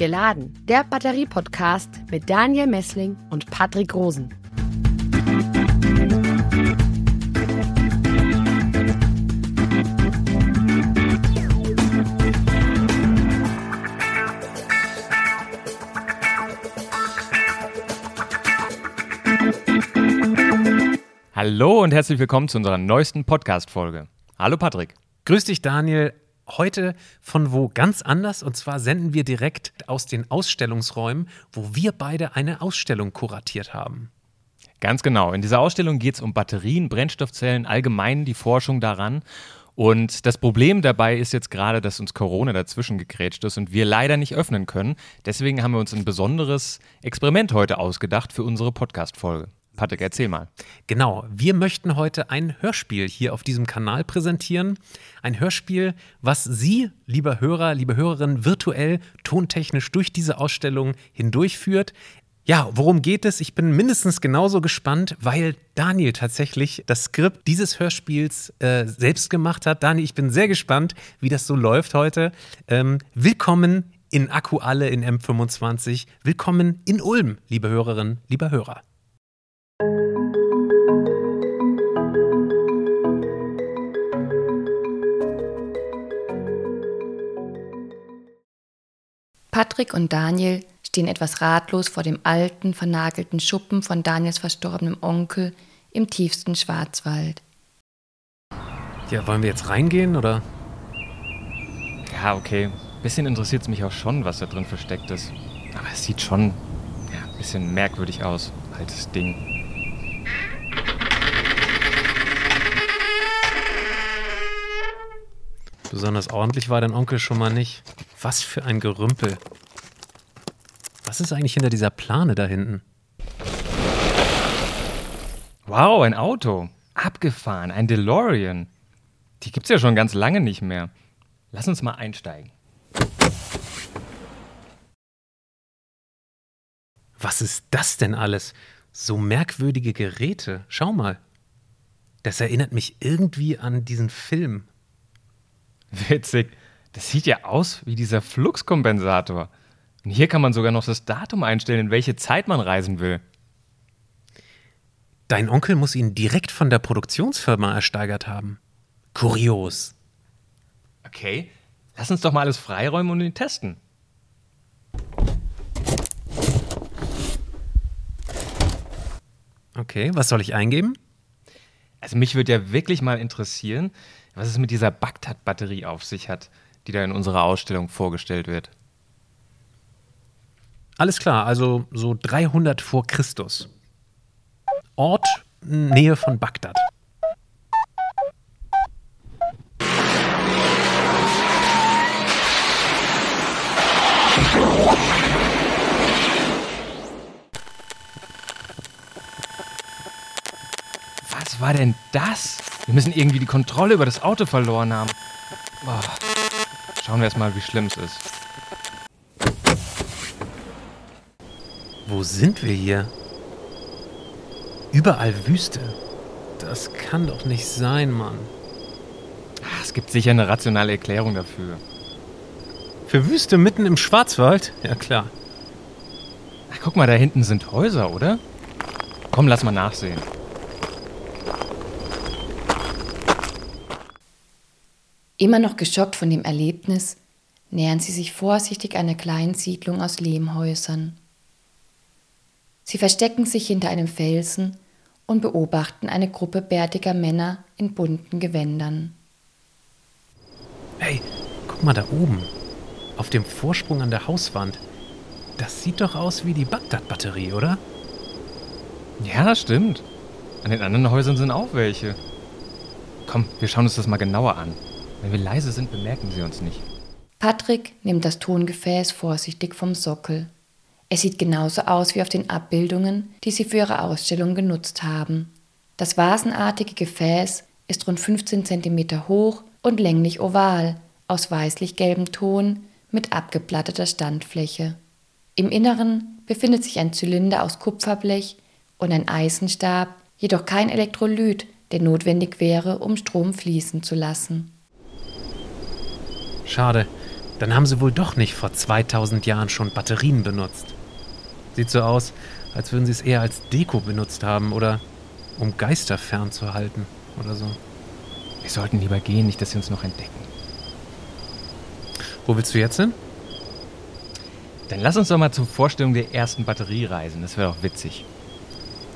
Geladen, der Batterie-Podcast mit Daniel Messling und Patrick Rosen. Hallo und herzlich willkommen zu unserer neuesten Podcast-Folge. Hallo Patrick. Grüß dich, Daniel. Heute von wo ganz anders und zwar senden wir direkt aus den Ausstellungsräumen, wo wir beide eine Ausstellung kuratiert haben. Ganz genau. In dieser Ausstellung geht es um Batterien, Brennstoffzellen, allgemein die Forschung daran. Und das Problem dabei ist jetzt gerade, dass uns Corona dazwischen gegrätscht ist und wir leider nicht öffnen können. Deswegen haben wir uns ein besonderes Experiment heute ausgedacht für unsere Podcast-Folge. Patrick, erzähl mal. Genau, wir möchten heute ein Hörspiel hier auf diesem Kanal präsentieren. Ein Hörspiel, was Sie, lieber Hörer, liebe Hörerin, virtuell, tontechnisch durch diese Ausstellung hindurchführt. Ja, worum geht es? Ich bin mindestens genauso gespannt, weil Daniel tatsächlich das Skript dieses Hörspiels äh, selbst gemacht hat. Daniel, ich bin sehr gespannt, wie das so läuft heute. Ähm, willkommen in Akku alle in M25. Willkommen in Ulm, liebe Hörerinnen, lieber Hörer. Patrick und Daniel stehen etwas ratlos vor dem alten, vernagelten Schuppen von Daniels verstorbenem Onkel im tiefsten Schwarzwald. Ja, wollen wir jetzt reingehen oder? Ja, okay. Ein bisschen interessiert es mich auch schon, was da drin versteckt ist. Aber es sieht schon ja, ein bisschen merkwürdig aus. Altes Ding. Besonders ordentlich war dein Onkel schon mal nicht. Was für ein Gerümpel. Was ist eigentlich hinter dieser Plane da hinten? Wow, ein Auto. Abgefahren, ein DeLorean. Die gibt's ja schon ganz lange nicht mehr. Lass uns mal einsteigen. Was ist das denn alles? So merkwürdige Geräte. Schau mal. Das erinnert mich irgendwie an diesen Film. Witzig. Das sieht ja aus wie dieser Fluxkompensator. Und hier kann man sogar noch das Datum einstellen, in welche Zeit man reisen will. Dein Onkel muss ihn direkt von der Produktionsfirma ersteigert haben. Kurios. Okay, lass uns doch mal alles freiräumen und ihn testen. Okay, was soll ich eingeben? Also mich würde ja wirklich mal interessieren, was es mit dieser Bagdad-Batterie auf sich hat, die da in unserer Ausstellung vorgestellt wird. Alles klar, also so 300 vor Christus. Ort Nähe von Bagdad. Was war denn das? Wir müssen irgendwie die Kontrolle über das Auto verloren haben. Boah. Schauen wir erst mal, wie schlimm es ist. Wo sind wir hier? Überall Wüste. Das kann doch nicht sein, Mann. Es gibt sicher eine rationale Erklärung dafür. Für Wüste mitten im Schwarzwald? Ja klar. Ach, guck mal, da hinten sind Häuser, oder? Komm, lass mal nachsehen. Immer noch geschockt von dem Erlebnis, nähern sie sich vorsichtig einer kleinen Siedlung aus Lehmhäusern. Sie verstecken sich hinter einem Felsen und beobachten eine Gruppe bärtiger Männer in bunten Gewändern. Hey, guck mal da oben. Auf dem Vorsprung an der Hauswand. Das sieht doch aus wie die Bagdad-Batterie, oder? Ja, stimmt. An den anderen Häusern sind auch welche. Komm, wir schauen uns das mal genauer an. Wenn wir leise sind, bemerken sie uns nicht. Patrick nimmt das Tongefäß vorsichtig vom Sockel. Es sieht genauso aus wie auf den Abbildungen, die sie für ihre Ausstellung genutzt haben. Das vasenartige Gefäß ist rund 15 cm hoch und länglich oval, aus weißlich-gelbem Ton mit abgeplatteter Standfläche. Im Inneren befindet sich ein Zylinder aus Kupferblech und ein Eisenstab, jedoch kein Elektrolyt, der notwendig wäre, um Strom fließen zu lassen. Schade. Dann haben sie wohl doch nicht vor 2000 Jahren schon Batterien benutzt. Sieht so aus, als würden sie es eher als Deko benutzt haben oder um Geister fernzuhalten oder so. Wir sollten lieber gehen, nicht, dass sie uns noch entdecken. Wo willst du jetzt hin? Dann lass uns doch mal zur Vorstellung der ersten Batterie reisen. Das wäre doch witzig.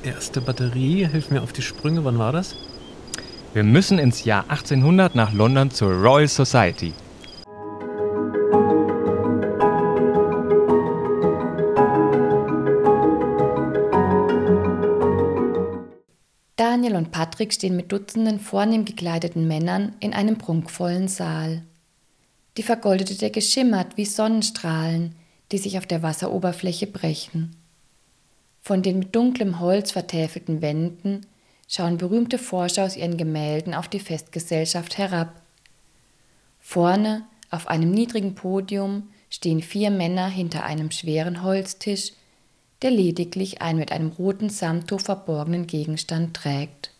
Erste Batterie, hilf mir auf die Sprünge, wann war das? Wir müssen ins Jahr 1800 nach London zur Royal Society. Patrick stehen mit Dutzenden vornehm gekleideten Männern in einem prunkvollen Saal. Die vergoldete Decke schimmert wie Sonnenstrahlen, die sich auf der Wasseroberfläche brechen. Von den mit dunklem Holz vertäfelten Wänden schauen berühmte Forscher aus ihren Gemälden auf die Festgesellschaft herab. Vorne, auf einem niedrigen Podium, stehen vier Männer hinter einem schweren Holztisch, der lediglich einen mit einem roten Samttuch verborgenen Gegenstand trägt.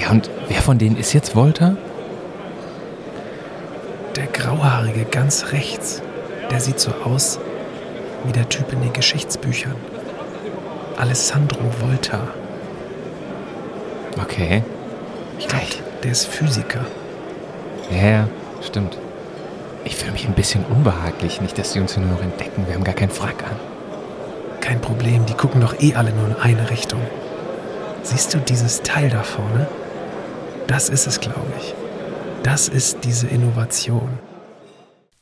Ja, und wer von denen ist jetzt Volta? Der Grauhaarige ganz rechts. Der sieht so aus wie der Typ in den Geschichtsbüchern. Alessandro Volta. Okay. Ich glaube, der ist Physiker. Ja, ja, stimmt. Ich fühle mich ein bisschen unbehaglich. Nicht, dass sie uns hier nur noch entdecken. Wir haben gar keinen Frack an. Kein Problem, die gucken doch eh alle nur in eine Richtung. Siehst du dieses Teil da vorne? Das ist es, glaube ich. Das ist diese Innovation.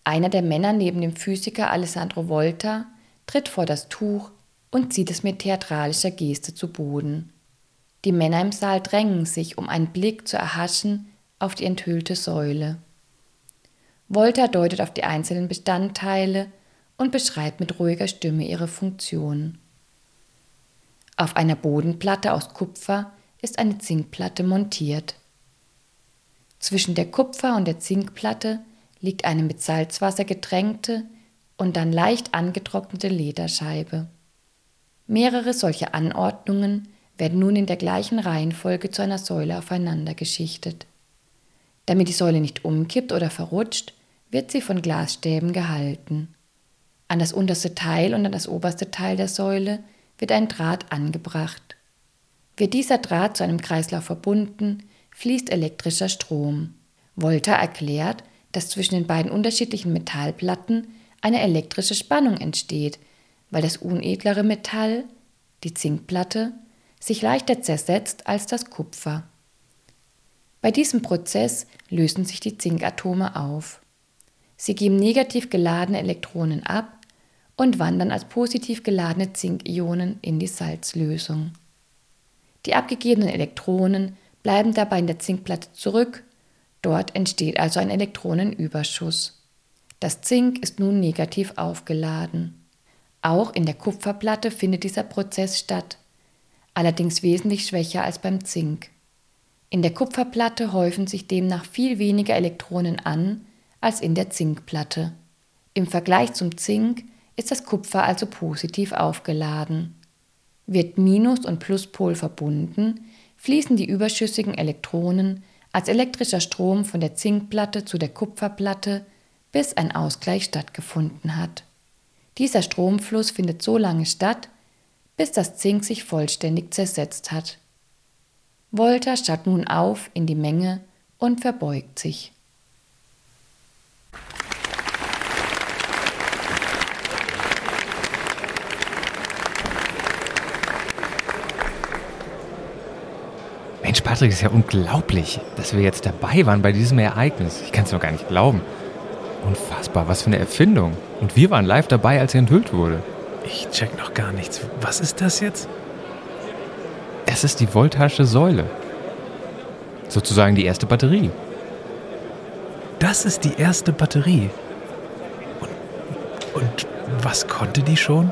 Einer der Männer neben dem Physiker Alessandro Volta tritt vor das Tuch und zieht es mit theatralischer Geste zu Boden. Die Männer im Saal drängen sich, um einen Blick zu erhaschen auf die enthüllte Säule. Volta deutet auf die einzelnen Bestandteile und beschreibt mit ruhiger Stimme ihre Funktion. Auf einer Bodenplatte aus Kupfer ist eine Zinkplatte montiert. Zwischen der Kupfer- und der Zinkplatte liegt eine mit Salzwasser getränkte und dann leicht angetrocknete Lederscheibe. Mehrere solche Anordnungen werden nun in der gleichen Reihenfolge zu einer Säule aufeinander geschichtet. Damit die Säule nicht umkippt oder verrutscht, wird sie von Glasstäben gehalten. An das unterste Teil und an das oberste Teil der Säule wird ein Draht angebracht. Wird dieser Draht zu einem Kreislauf verbunden, fließt elektrischer Strom. Volta erklärt, dass zwischen den beiden unterschiedlichen Metallplatten eine elektrische Spannung entsteht, weil das unedlere Metall, die Zinkplatte, sich leichter zersetzt als das Kupfer. Bei diesem Prozess lösen sich die Zinkatome auf. Sie geben negativ geladene Elektronen ab und wandern als positiv geladene Zinkionen in die Salzlösung. Die abgegebenen Elektronen bleiben dabei in der Zinkplatte zurück Dort entsteht also ein Elektronenüberschuss. Das Zink ist nun negativ aufgeladen. Auch in der Kupferplatte findet dieser Prozess statt, allerdings wesentlich schwächer als beim Zink. In der Kupferplatte häufen sich demnach viel weniger Elektronen an als in der Zinkplatte. Im Vergleich zum Zink ist das Kupfer also positiv aufgeladen. Wird Minus- und Pluspol verbunden, fließen die überschüssigen Elektronen als elektrischer Strom von der Zinkplatte zu der Kupferplatte, bis ein Ausgleich stattgefunden hat. Dieser Stromfluss findet so lange statt, bis das Zink sich vollständig zersetzt hat. Volta starrt nun auf in die Menge und verbeugt sich. Mensch, Patrick, ist ja unglaublich, dass wir jetzt dabei waren bei diesem Ereignis. Ich kann es noch gar nicht glauben. Unfassbar, was für eine Erfindung. Und wir waren live dabei, als er enthüllt wurde. Ich check noch gar nichts. Was ist das jetzt? Es ist die Voltasche Säule. Sozusagen die erste Batterie. Das ist die erste Batterie. Und, und was konnte die schon?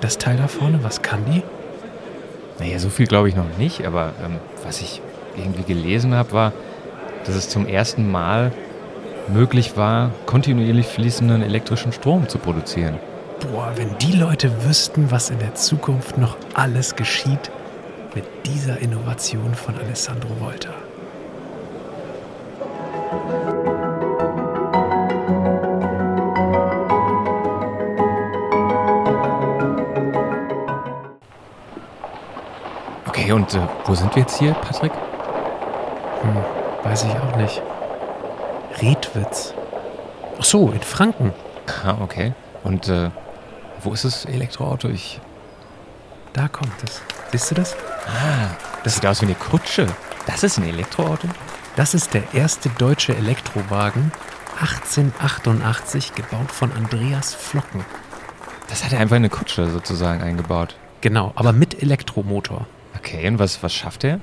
Das Teil da vorne, was kann die? Naja, so viel glaube ich noch nicht, aber ähm, was ich irgendwie gelesen habe, war, dass es zum ersten Mal möglich war, kontinuierlich fließenden elektrischen Strom zu produzieren. Boah, wenn die Leute wüssten, was in der Zukunft noch alles geschieht mit dieser Innovation von Alessandro Volta. Okay, und äh, wo sind wir jetzt hier, Patrick? Hm, weiß ich auch nicht. Redwitz. Ach so, in Franken. Ah, okay. Und äh, wo ist das Elektroauto? Ich. Da kommt es. Siehst du das? Ah, das sieht aus wie eine Kutsche. Das ist ein Elektroauto? Das ist der erste deutsche Elektrowagen, 1888, gebaut von Andreas Flocken. Das hat er einfach in eine Kutsche sozusagen eingebaut. Genau, aber mit Elektromotor. Okay, und was, was schafft er?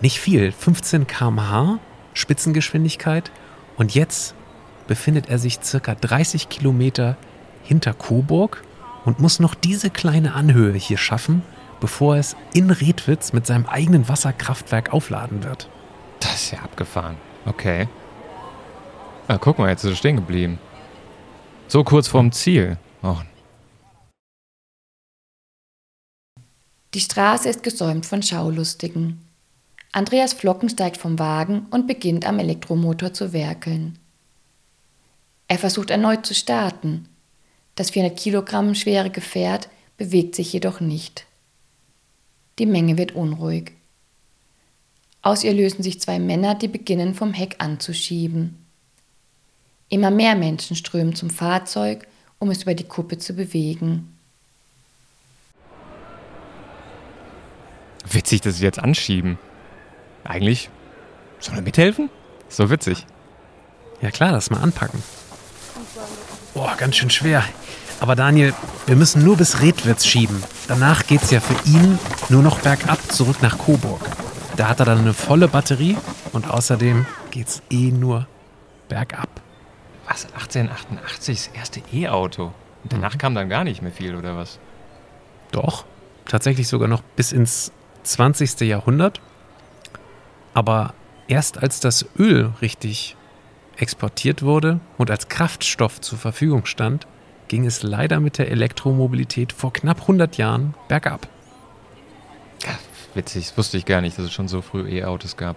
Nicht viel, 15 km/h Spitzengeschwindigkeit. Und jetzt befindet er sich circa 30 Kilometer hinter Coburg und muss noch diese kleine Anhöhe hier schaffen, bevor es in Redwitz mit seinem eigenen Wasserkraftwerk aufladen wird. Das ist ja abgefahren. Okay. Ah, guck mal, jetzt ist er stehen geblieben. So kurz vorm Ziel. Oh. Die Straße ist gesäumt von Schaulustigen. Andreas Flocken steigt vom Wagen und beginnt am Elektromotor zu werkeln. Er versucht erneut zu starten. Das 400 Kilogramm schwere Gefährt bewegt sich jedoch nicht. Die Menge wird unruhig. Aus ihr lösen sich zwei Männer, die beginnen vom Heck anzuschieben. Immer mehr Menschen strömen zum Fahrzeug, um es über die Kuppe zu bewegen. Witzig, dass sie jetzt anschieben. Eigentlich soll er mithelfen? So witzig. Ja klar, das mal anpacken. Boah, ganz schön schwer. Aber Daniel, wir müssen nur bis Redwitz schieben. Danach geht's ja für ihn nur noch bergab zurück nach Coburg. Da hat er dann eine volle Batterie und außerdem geht's eh nur bergab. Was? 1888 das erste E-Auto? Und danach mhm. kam dann gar nicht mehr viel, oder was? Doch, tatsächlich sogar noch bis ins 20. Jahrhundert. Aber erst als das Öl richtig exportiert wurde und als Kraftstoff zur Verfügung stand, ging es leider mit der Elektromobilität vor knapp 100 Jahren bergab. Witzig, das wusste ich gar nicht, dass es schon so früh E-Autos gab.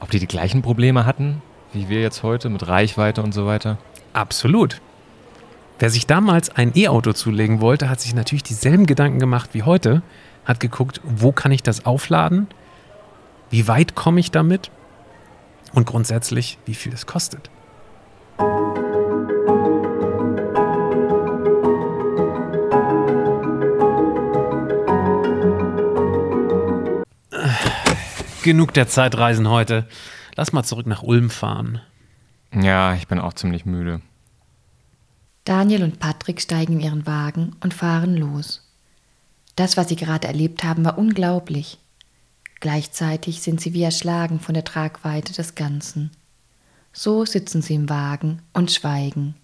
Ob die die gleichen Probleme hatten, wie wir jetzt heute, mit Reichweite und so weiter? Absolut. Wer sich damals ein E-Auto zulegen wollte, hat sich natürlich dieselben Gedanken gemacht wie heute, hat geguckt, wo kann ich das aufladen, wie weit komme ich damit und grundsätzlich, wie viel es kostet. Genug der Zeitreisen heute. Lass mal zurück nach Ulm fahren. Ja, ich bin auch ziemlich müde. Daniel und Patrick steigen in ihren Wagen und fahren los. Das, was sie gerade erlebt haben, war unglaublich. Gleichzeitig sind sie wie erschlagen von der Tragweite des Ganzen. So sitzen sie im Wagen und schweigen.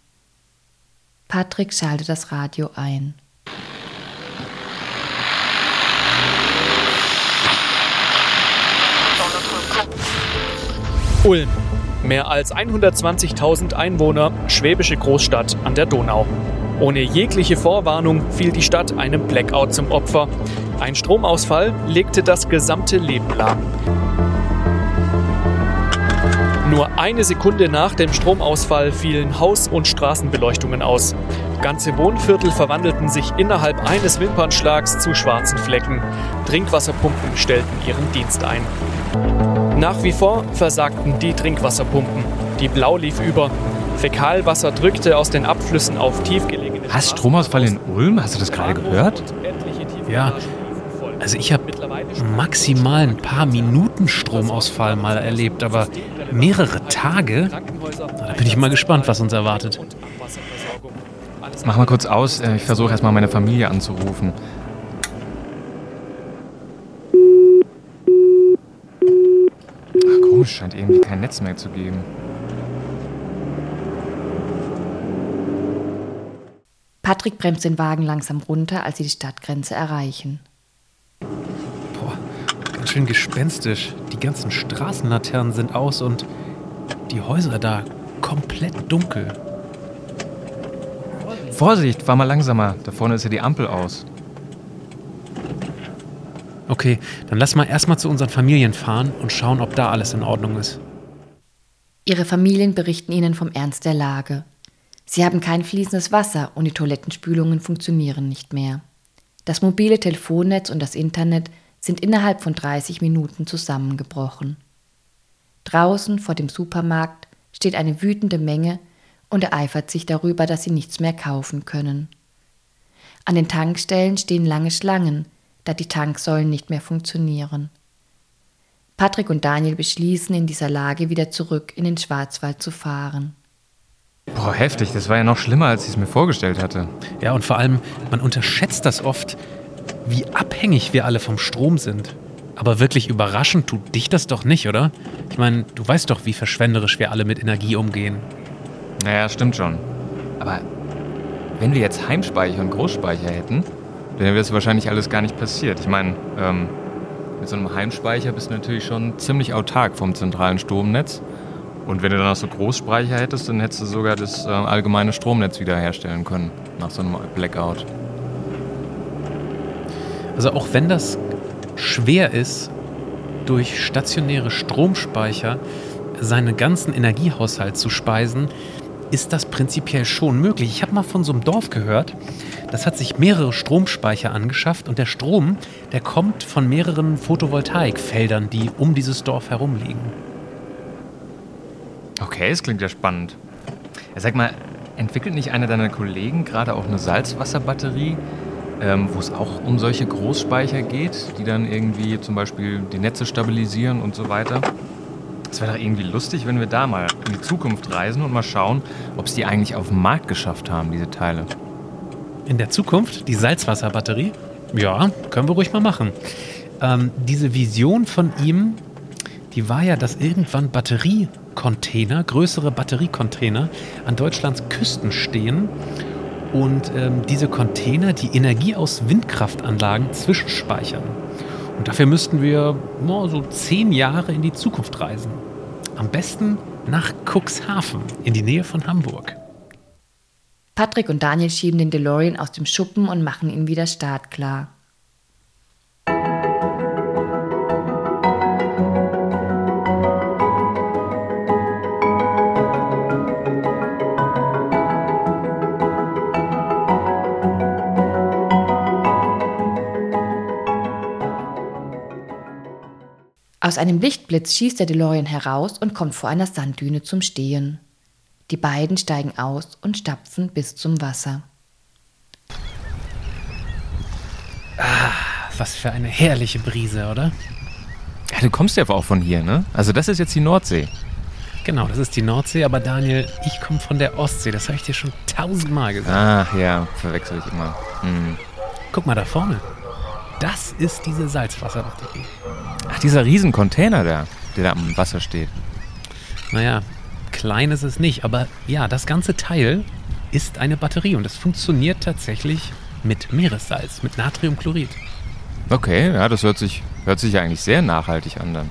Patrick schaltet das Radio ein. Ulm. Mehr als 120.000 Einwohner, schwäbische Großstadt an der Donau. Ohne jegliche Vorwarnung fiel die Stadt einem Blackout zum Opfer. Ein Stromausfall legte das gesamte Leben lahm. Nur eine Sekunde nach dem Stromausfall fielen Haus- und Straßenbeleuchtungen aus. Ganze Wohnviertel verwandelten sich innerhalb eines Wimpernschlags zu schwarzen Flecken. Trinkwasserpumpen stellten ihren Dienst ein. Nach wie vor versagten die Trinkwasserpumpen. Die Blau lief über. Fäkalwasser drückte aus den Abflüssen auf tiefgelegene Was? Stromausfall in Ulm? Hast du das gerade gehört? Ja. Also ich habe maximal ein paar Minuten Stromausfall mal erlebt, aber mehrere Tage? Da bin ich mal gespannt, was uns erwartet. Mach mal kurz aus. Äh, ich versuche erstmal meine Familie anzurufen. Komisch, scheint irgendwie kein Netz mehr zu geben. Patrick bremst den Wagen langsam runter, als sie die Stadtgrenze erreichen. Boah, ganz schön gespenstisch. Die ganzen Straßenlaternen sind aus und die Häuser da komplett dunkel. Vorsicht, fahr mal langsamer. Da vorne ist ja die Ampel aus. Okay, dann lass mal erstmal zu unseren Familien fahren und schauen, ob da alles in Ordnung ist. Ihre Familien berichten ihnen vom Ernst der Lage. Sie haben kein fließendes Wasser und die Toilettenspülungen funktionieren nicht mehr. Das mobile Telefonnetz und das Internet sind innerhalb von 30 Minuten zusammengebrochen. Draußen vor dem Supermarkt steht eine wütende Menge und ereifert sich darüber, dass sie nichts mehr kaufen können. An den Tankstellen stehen lange Schlangen, da die Tanksäulen nicht mehr funktionieren. Patrick und Daniel beschließen, in dieser Lage wieder zurück in den Schwarzwald zu fahren. Boah, heftig. Das war ja noch schlimmer, als ich es mir vorgestellt hatte. Ja, und vor allem, man unterschätzt das oft, wie abhängig wir alle vom Strom sind. Aber wirklich überraschend tut dich das doch nicht, oder? Ich meine, du weißt doch, wie verschwenderisch wir alle mit Energie umgehen. Naja, stimmt schon. Aber wenn wir jetzt Heimspeicher und Großspeicher hätten, dann wäre das wahrscheinlich alles gar nicht passiert. Ich meine, ähm, mit so einem Heimspeicher bist du natürlich schon ziemlich autark vom zentralen Stromnetz. Und wenn du dann noch so Großspeicher hättest, dann hättest du sogar das äh, allgemeine Stromnetz wiederherstellen können nach so einem Blackout. Also auch wenn das schwer ist, durch stationäre Stromspeicher seinen ganzen Energiehaushalt zu speisen, ist das prinzipiell schon möglich. Ich habe mal von so einem Dorf gehört, das hat sich mehrere Stromspeicher angeschafft und der Strom, der kommt von mehreren Photovoltaikfeldern, die um dieses Dorf herum liegen. Okay, das klingt ja spannend. sag mal, entwickelt nicht einer deiner Kollegen gerade auch eine Salzwasserbatterie, ähm, wo es auch um solche Großspeicher geht, die dann irgendwie zum Beispiel die Netze stabilisieren und so weiter? Es wäre doch irgendwie lustig, wenn wir da mal in die Zukunft reisen und mal schauen, ob es die eigentlich auf den Markt geschafft haben, diese Teile. In der Zukunft? Die Salzwasserbatterie? Ja, können wir ruhig mal machen. Ähm, diese Vision von ihm, die war ja, dass irgendwann Batteriecontainer, größere Batteriecontainer an Deutschlands Küsten stehen und ähm, diese Container die Energie aus Windkraftanlagen zwischenspeichern. Und dafür müssten wir oh, so zehn Jahre in die Zukunft reisen. Am besten nach Cuxhaven in die Nähe von Hamburg. Patrick und Daniel schieben den DeLorean aus dem Schuppen und machen ihn wieder startklar. Aus einem Lichtblitz schießt der DeLorean heraus und kommt vor einer Sanddüne zum Stehen. Die beiden steigen aus und stapfen bis zum Wasser. Ah, was für eine herrliche Brise, oder? Ja, du kommst ja auch von hier, ne? Also das ist jetzt die Nordsee. Genau, das ist die Nordsee, aber Daniel, ich komme von der Ostsee, das habe ich dir schon tausendmal gesagt. Ach ja, verwechsel ich immer. Hm. Guck mal da vorne. Das ist diese Salzwasserbatterie. Ach, dieser Riesencontainer da, der da am Wasser steht. Naja, klein ist es nicht, aber ja, das ganze Teil ist eine Batterie und es funktioniert tatsächlich mit Meeressalz, mit Natriumchlorid. Okay, ja, das hört sich, hört sich eigentlich sehr nachhaltig an dann.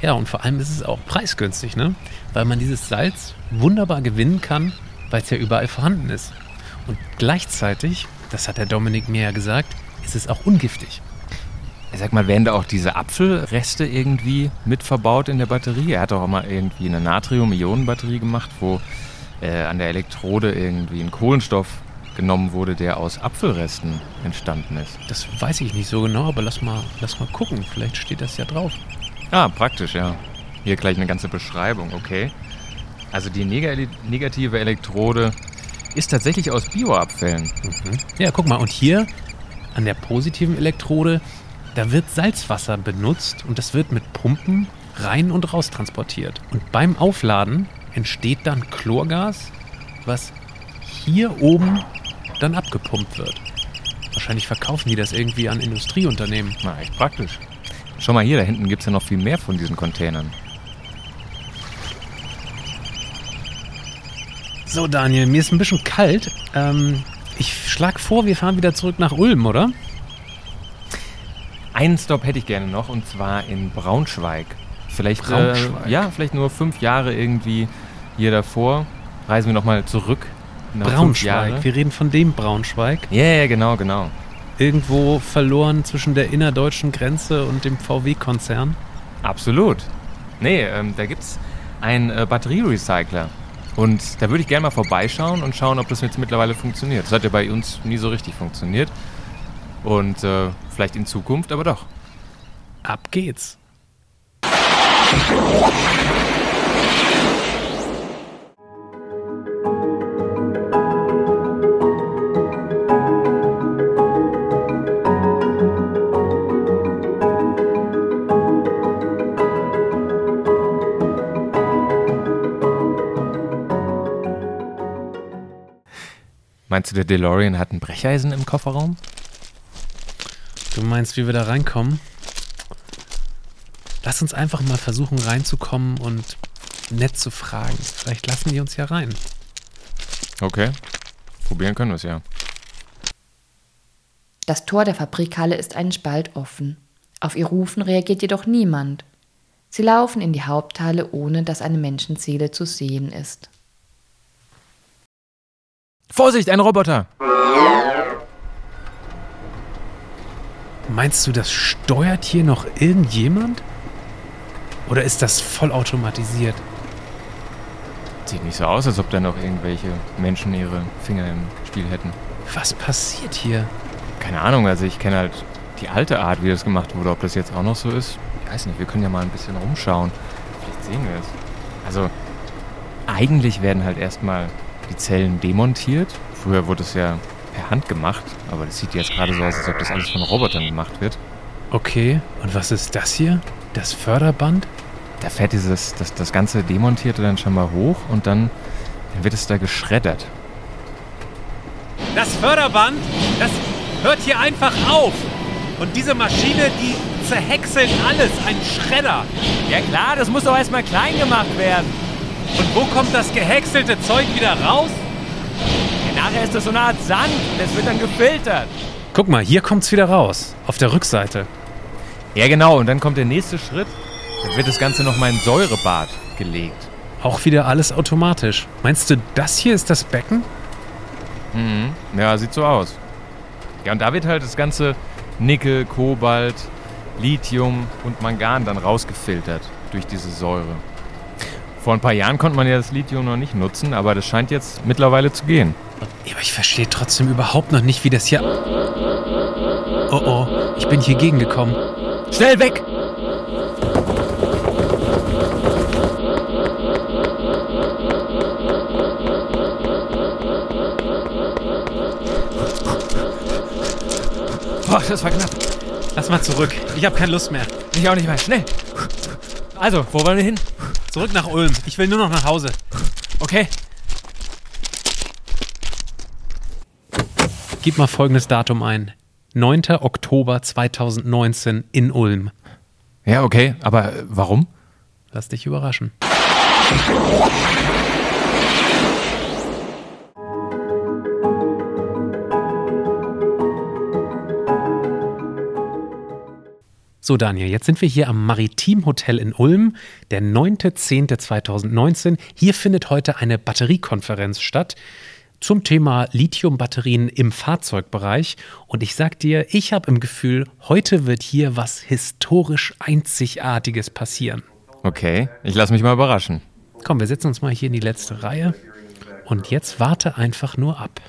Ja, und vor allem ist es auch preisgünstig, ne? Weil man dieses Salz wunderbar gewinnen kann, weil es ja überall vorhanden ist. Und gleichzeitig, das hat der Dominik mir ja gesagt, ist es auch ungiftig. Sag mal, werden da auch diese Apfelreste irgendwie mit verbaut in der Batterie? Er hat doch auch mal irgendwie eine Natrium-Ionen-Batterie gemacht, wo äh, an der Elektrode irgendwie ein Kohlenstoff genommen wurde, der aus Apfelresten entstanden ist. Das weiß ich nicht so genau, aber lass mal, lass mal gucken. Vielleicht steht das ja drauf. Ah, praktisch, ja. Hier gleich eine ganze Beschreibung, okay. Also die neg negative Elektrode ist tatsächlich aus Bioabfällen. Mhm. Ja, guck mal, und hier an der positiven Elektrode da wird Salzwasser benutzt und das wird mit Pumpen rein und raus transportiert. Und beim Aufladen entsteht dann Chlorgas, was hier oben dann abgepumpt wird. Wahrscheinlich verkaufen die das irgendwie an Industrieunternehmen. Na, echt praktisch. Schau mal hier, da hinten gibt es ja noch viel mehr von diesen Containern. So, Daniel, mir ist ein bisschen kalt. Ähm, ich schlage vor, wir fahren wieder zurück nach Ulm, oder? Einen Stop hätte ich gerne noch und zwar in Braunschweig. Vielleicht, Braunschweig. Äh, ja, vielleicht nur fünf Jahre irgendwie hier davor. Reisen wir nochmal zurück. Braunschweig, wir reden von dem Braunschweig. Ja, yeah, genau, genau. Irgendwo verloren zwischen der innerdeutschen Grenze und dem VW-Konzern. Absolut. Nee, ähm, da gibt es einen äh, Batterierecycler. Und da würde ich gerne mal vorbeischauen und schauen, ob das jetzt mittlerweile funktioniert. Das hat ja bei uns nie so richtig funktioniert. Und äh, vielleicht in Zukunft, aber doch. Ab geht's. Meinst du, der DeLorean hat ein Brecheisen im Kofferraum? Du meinst, wie wir da reinkommen? Lass uns einfach mal versuchen reinzukommen und nett zu fragen. Vielleicht lassen die uns ja rein. Okay. Probieren können wir es ja. Das Tor der Fabrikhalle ist einen Spalt offen. Auf ihr Rufen reagiert jedoch niemand. Sie laufen in die Haupthalle, ohne dass eine Menschenseele zu sehen ist. Vorsicht, ein Roboter! Meinst du, das steuert hier noch irgendjemand? Oder ist das vollautomatisiert? Sieht nicht so aus, als ob da noch irgendwelche Menschen ihre Finger im Spiel hätten. Was passiert hier? Keine Ahnung, also ich kenne halt die alte Art, wie das gemacht wurde. Ob das jetzt auch noch so ist, ich weiß nicht. Wir können ja mal ein bisschen rumschauen. Vielleicht sehen wir es. Also, eigentlich werden halt erstmal die Zellen demontiert. Früher wurde es ja per Hand gemacht, aber das sieht jetzt gerade so aus, als ob das alles von Robotern gemacht wird. Okay, und was ist das hier? Das Förderband? Da fährt dieses, das, das ganze Demontierte dann schon mal hoch und dann, dann wird es da geschreddert. Das Förderband, das hört hier einfach auf. Und diese Maschine, die zerhäckselt alles. Ein Schredder. Ja klar, das muss doch erstmal klein gemacht werden. Und wo kommt das gehäckselte Zeug wieder raus? Ja, nachher ist das so eine Art Sand und das wird dann gefiltert. Guck mal, hier kommt's wieder raus. Auf der Rückseite. Ja genau, und dann kommt der nächste Schritt. Dann wird das Ganze nochmal in Säurebad gelegt. Auch wieder alles automatisch. Meinst du, das hier ist das Becken? Mhm. Ja, sieht so aus. Ja, und da wird halt das ganze Nickel, Kobalt, Lithium und Mangan dann rausgefiltert durch diese Säure. Vor ein paar Jahren konnte man ja das Lithium noch nicht nutzen, aber das scheint jetzt mittlerweile zu gehen. Aber ich verstehe trotzdem überhaupt noch nicht, wie das hier. Oh oh, ich bin hier gegengekommen. Schnell weg! Boah, das war knapp. Lass mal zurück. Ich habe keine Lust mehr. Ich auch nicht mehr. Schnell! Also, wo wollen wir hin? Zurück nach Ulm. Ich will nur noch nach Hause. Okay. Gib mal folgendes Datum ein. 9. Oktober 2019 in Ulm. Ja, okay, aber äh, warum? Lass dich überraschen. So, Daniel, jetzt sind wir hier am Maritim Hotel in Ulm, der 9.10.2019. Hier findet heute eine Batteriekonferenz statt zum Thema Lithium-Batterien im Fahrzeugbereich. Und ich sag dir, ich habe im Gefühl, heute wird hier was historisch Einzigartiges passieren. Okay, ich lasse mich mal überraschen. Komm, wir setzen uns mal hier in die letzte Reihe. Und jetzt warte einfach nur ab.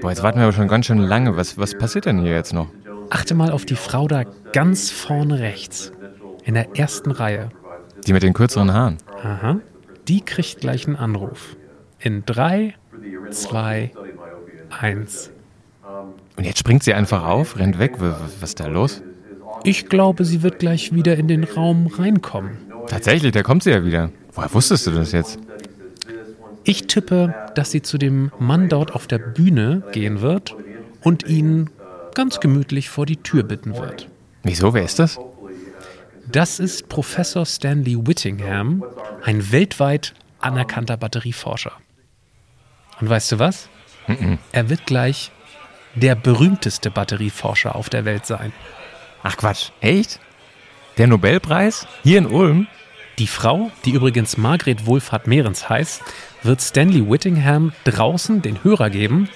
Boah, jetzt warten wir aber schon ganz schön lange. Was, was passiert denn hier jetzt noch? Achte mal auf die Frau da ganz vorne rechts. In der ersten Reihe. Die mit den kürzeren Haaren. Aha. Die kriegt gleich einen Anruf. In drei, zwei, eins. Und jetzt springt sie einfach auf, rennt weg. Was ist da los? Ich glaube, sie wird gleich wieder in den Raum reinkommen. Tatsächlich, da kommt sie ja wieder. Woher wusstest du das jetzt? Ich tippe, dass sie zu dem Mann dort auf der Bühne gehen wird und ihn ganz gemütlich vor die Tür bitten wird. Wieso, wer ist das? Das ist Professor Stanley Whittingham, ein weltweit anerkannter Batterieforscher. Und weißt du was? Er wird gleich der berühmteste Batterieforscher auf der Welt sein. Ach Quatsch, echt? Der Nobelpreis? Hier in Ulm? Die Frau, die übrigens Margret Wohlfahrt Mehrens heißt, wird Stanley Whittingham draußen den Hörer geben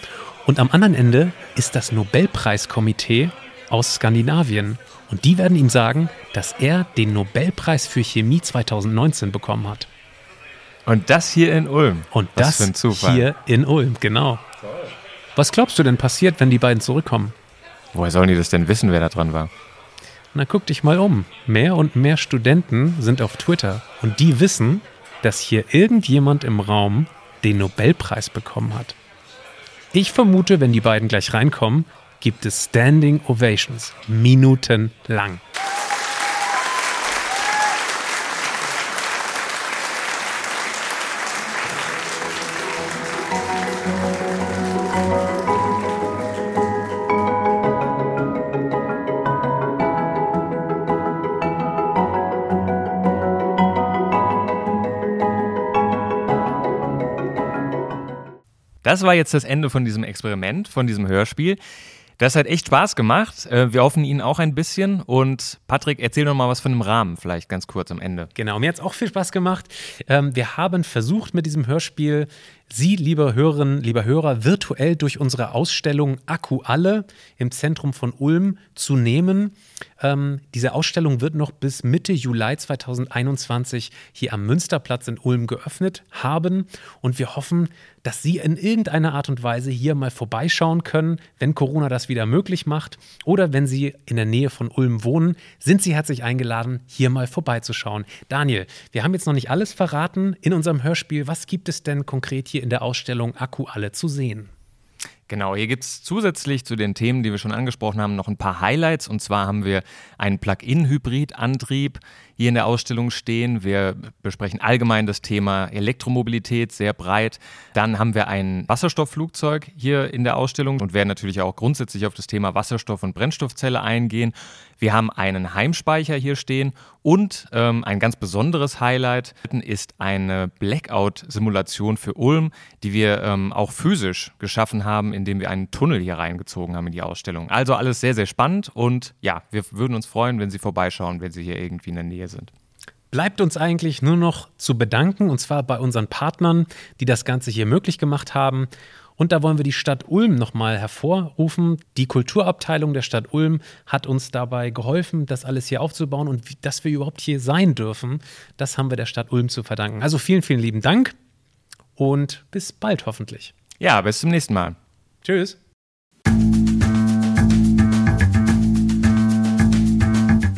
und am anderen Ende ist das Nobelpreiskomitee aus Skandinavien und die werden ihm sagen, dass er den Nobelpreis für Chemie 2019 bekommen hat. Und das hier in Ulm. Und Was das hier in Ulm, genau. Was glaubst du denn passiert, wenn die beiden zurückkommen? Woher sollen die das denn wissen, wer da dran war? Na, guck dich mal um. Mehr und mehr Studenten sind auf Twitter und die wissen, dass hier irgendjemand im Raum den Nobelpreis bekommen hat. Ich vermute, wenn die beiden gleich reinkommen, gibt es Standing Ovations. Minutenlang. Das war jetzt das Ende von diesem Experiment, von diesem Hörspiel. Das hat echt Spaß gemacht. Äh, wir hoffen Ihnen auch ein bisschen. Und Patrick, erzähl doch mal was von dem Rahmen, vielleicht ganz kurz am Ende. Genau, mir hat es auch viel Spaß gemacht. Ähm, wir haben versucht mit diesem Hörspiel Sie, liebe Hörerinnen, lieber Hörer, virtuell durch unsere Ausstellung Akku Alle im Zentrum von Ulm zu nehmen. Ähm, diese Ausstellung wird noch bis Mitte Juli 2021 hier am Münsterplatz in Ulm geöffnet haben. Und wir hoffen, dass Sie in irgendeiner Art und Weise hier mal vorbeischauen können, wenn Corona das wieder möglich macht. Oder wenn Sie in der Nähe von Ulm wohnen, sind Sie herzlich eingeladen, hier mal vorbeizuschauen. Daniel, wir haben jetzt noch nicht alles verraten in unserem Hörspiel. Was gibt es denn konkret hier in der Ausstellung Akku alle zu sehen? Genau, hier gibt es zusätzlich zu den Themen, die wir schon angesprochen haben, noch ein paar Highlights. Und zwar haben wir einen Plug-in-Hybrid-Antrieb hier in der Ausstellung stehen. Wir besprechen allgemein das Thema Elektromobilität sehr breit. Dann haben wir ein Wasserstoffflugzeug hier in der Ausstellung und werden natürlich auch grundsätzlich auf das Thema Wasserstoff- und Brennstoffzelle eingehen. Wir haben einen Heimspeicher hier stehen und ähm, ein ganz besonderes Highlight ist eine Blackout-Simulation für Ulm, die wir ähm, auch physisch geschaffen haben, indem wir einen Tunnel hier reingezogen haben in die Ausstellung. Also alles sehr, sehr spannend und ja, wir würden uns freuen, wenn Sie vorbeischauen, wenn Sie hier irgendwie in der Nähe sind. Bleibt uns eigentlich nur noch zu bedanken, und zwar bei unseren Partnern, die das Ganze hier möglich gemacht haben. Und da wollen wir die Stadt Ulm nochmal hervorrufen. Die Kulturabteilung der Stadt Ulm hat uns dabei geholfen, das alles hier aufzubauen und wie, dass wir überhaupt hier sein dürfen. Das haben wir der Stadt Ulm zu verdanken. Also vielen, vielen lieben Dank und bis bald hoffentlich. Ja, bis zum nächsten Mal. Tschüss.